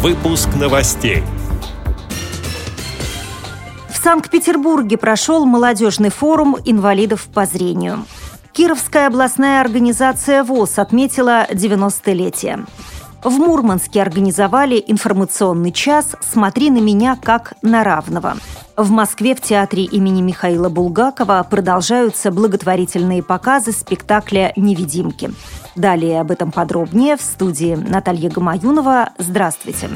Выпуск новостей. В Санкт-Петербурге прошел молодежный форум инвалидов по зрению. Кировская областная организация ВОЗ отметила 90-летие. В Мурманске организовали информационный час «Смотри на меня как на равного». В Москве в театре имени Михаила Булгакова продолжаются благотворительные показы спектакля «Невидимки». Далее об этом подробнее в студии Наталья Гамаюнова. Здравствуйте.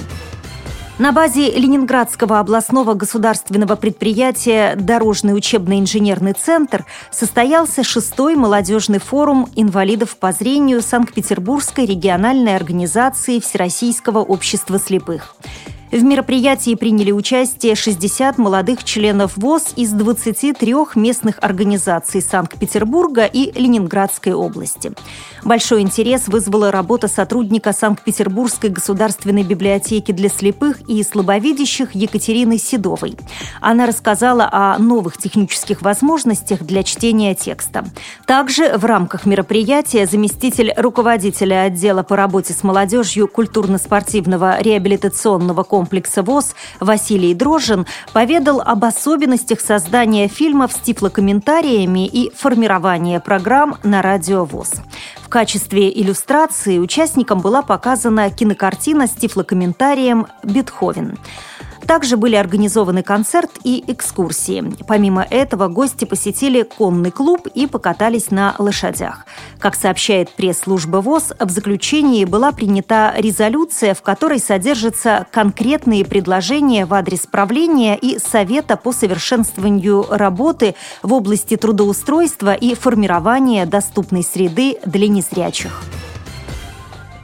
На базе Ленинградского областного государственного предприятия «Дорожный учебно-инженерный центр» состоялся шестой молодежный форум инвалидов по зрению Санкт-Петербургской региональной организации Всероссийского общества слепых. В мероприятии приняли участие 60 молодых членов ВОЗ из 23 местных организаций Санкт-Петербурга и Ленинградской области. Большой интерес вызвала работа сотрудника Санкт-Петербургской государственной библиотеки для слепых и слабовидящих Екатерины Седовой. Она рассказала о новых технических возможностях для чтения текста. Также в рамках мероприятия заместитель руководителя отдела по работе с молодежью культурно-спортивного реабилитационного комплекса комплекса ВОЗ Василий Дрожжин поведал об особенностях создания фильмов с тифлокомментариями и формирования программ на радио ВОЗ. В качестве иллюстрации участникам была показана кинокартина с тифлокомментарием «Бетховен». Также были организованы концерт и экскурсии. Помимо этого, гости посетили конный клуб и покатались на лошадях. Как сообщает пресс-служба ВОЗ, в заключении была принята резолюция, в которой содержатся конкретные предложения в адрес правления и Совета по совершенствованию работы в области трудоустройства и формирования доступной среды для незрячих.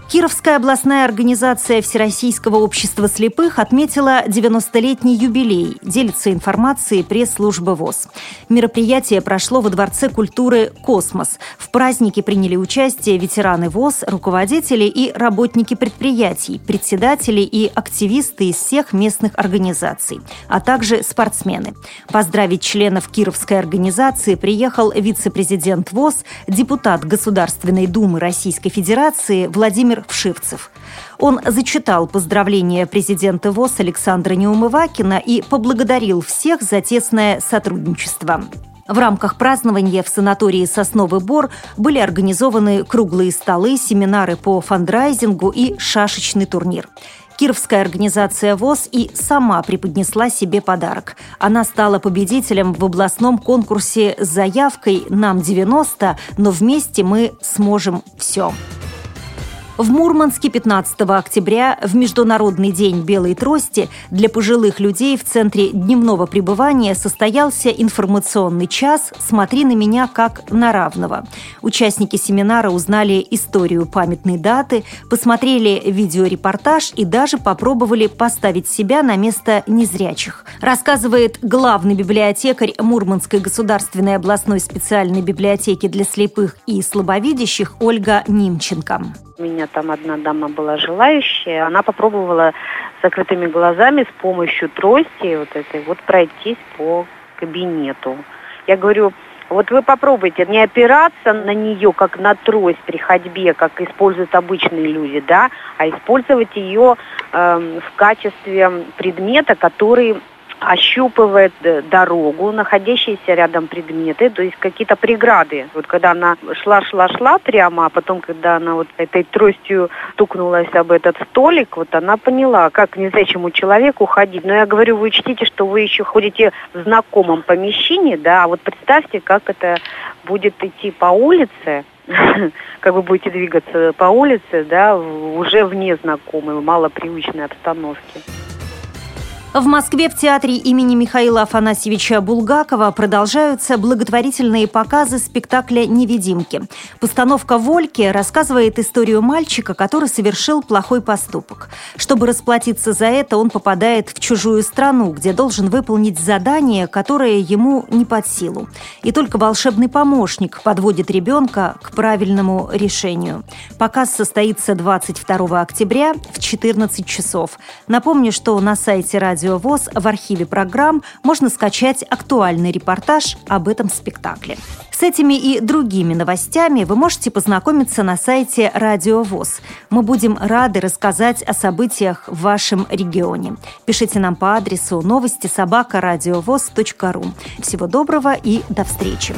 Кировская областная организация Всероссийского общества слепых отметила 90-летний юбилей, делится информацией пресс-служба ВОЗ. Мероприятие прошло во Дворце культуры «Космос». В празднике приняли участие ветераны ВОЗ, руководители и работники предприятий, председатели и активисты из всех местных организаций, а также спортсмены. Поздравить членов Кировской организации приехал вице-президент ВОЗ, депутат Государственной Думы Российской Федерации Владимир Владимир Вшивцев. Он зачитал поздравления президента ВОЗ Александра Неумывакина и поблагодарил всех за тесное сотрудничество. В рамках празднования в санатории «Сосновый бор» были организованы круглые столы, семинары по фандрайзингу и шашечный турнир. Кировская организация ВОЗ и сама преподнесла себе подарок. Она стала победителем в областном конкурсе с заявкой «Нам 90, но вместе мы сможем все». В Мурманске 15 октября в Международный день белой трости для пожилых людей в центре дневного пребывания состоялся информационный час «Смотри на меня как на равного». Участники семинара узнали историю памятной даты, посмотрели видеорепортаж и даже попробовали поставить себя на место незрячих. Рассказывает главный библиотекарь Мурманской государственной областной специальной библиотеки для слепых и слабовидящих Ольга Нимченко. Меня там одна дама была желающая, она попробовала закрытыми глазами с помощью трости вот этой вот пройтись по кабинету. Я говорю, вот вы попробуйте не опираться на нее, как на трость при ходьбе, как используют обычные люди, да, а использовать ее э, в качестве предмета, который ощупывает э, дорогу, находящиеся рядом предметы, то есть какие-то преграды. Вот когда она шла-шла-шла прямо, а потом, когда она вот этой тростью стукнулась об этот столик, вот она поняла, как незрячему человеку ходить. Но я говорю, вы учтите, что вы еще ходите в знакомом помещении, да, а вот представьте, как это будет идти по улице, как вы будете двигаться по улице, да, уже в незнакомой, малопривычной обстановке. В Москве в театре имени Михаила Афанасьевича Булгакова продолжаются благотворительные показы спектакля «Невидимки». Постановка «Вольки» рассказывает историю мальчика, который совершил плохой поступок. Чтобы расплатиться за это, он попадает в чужую страну, где должен выполнить задание, которое ему не под силу. И только волшебный помощник подводит ребенка к правильному решению. Показ состоится 22 октября в 14 часов. Напомню, что на сайте радио Радио ВОЗ в архиве программ можно скачать актуальный репортаж об этом спектакле. С этими и другими новостями вы можете познакомиться на сайте Радио ВОЗ. Мы будем рады рассказать о событиях в вашем регионе. Пишите нам по адресу новости собака ру. Всего доброго и до встречи.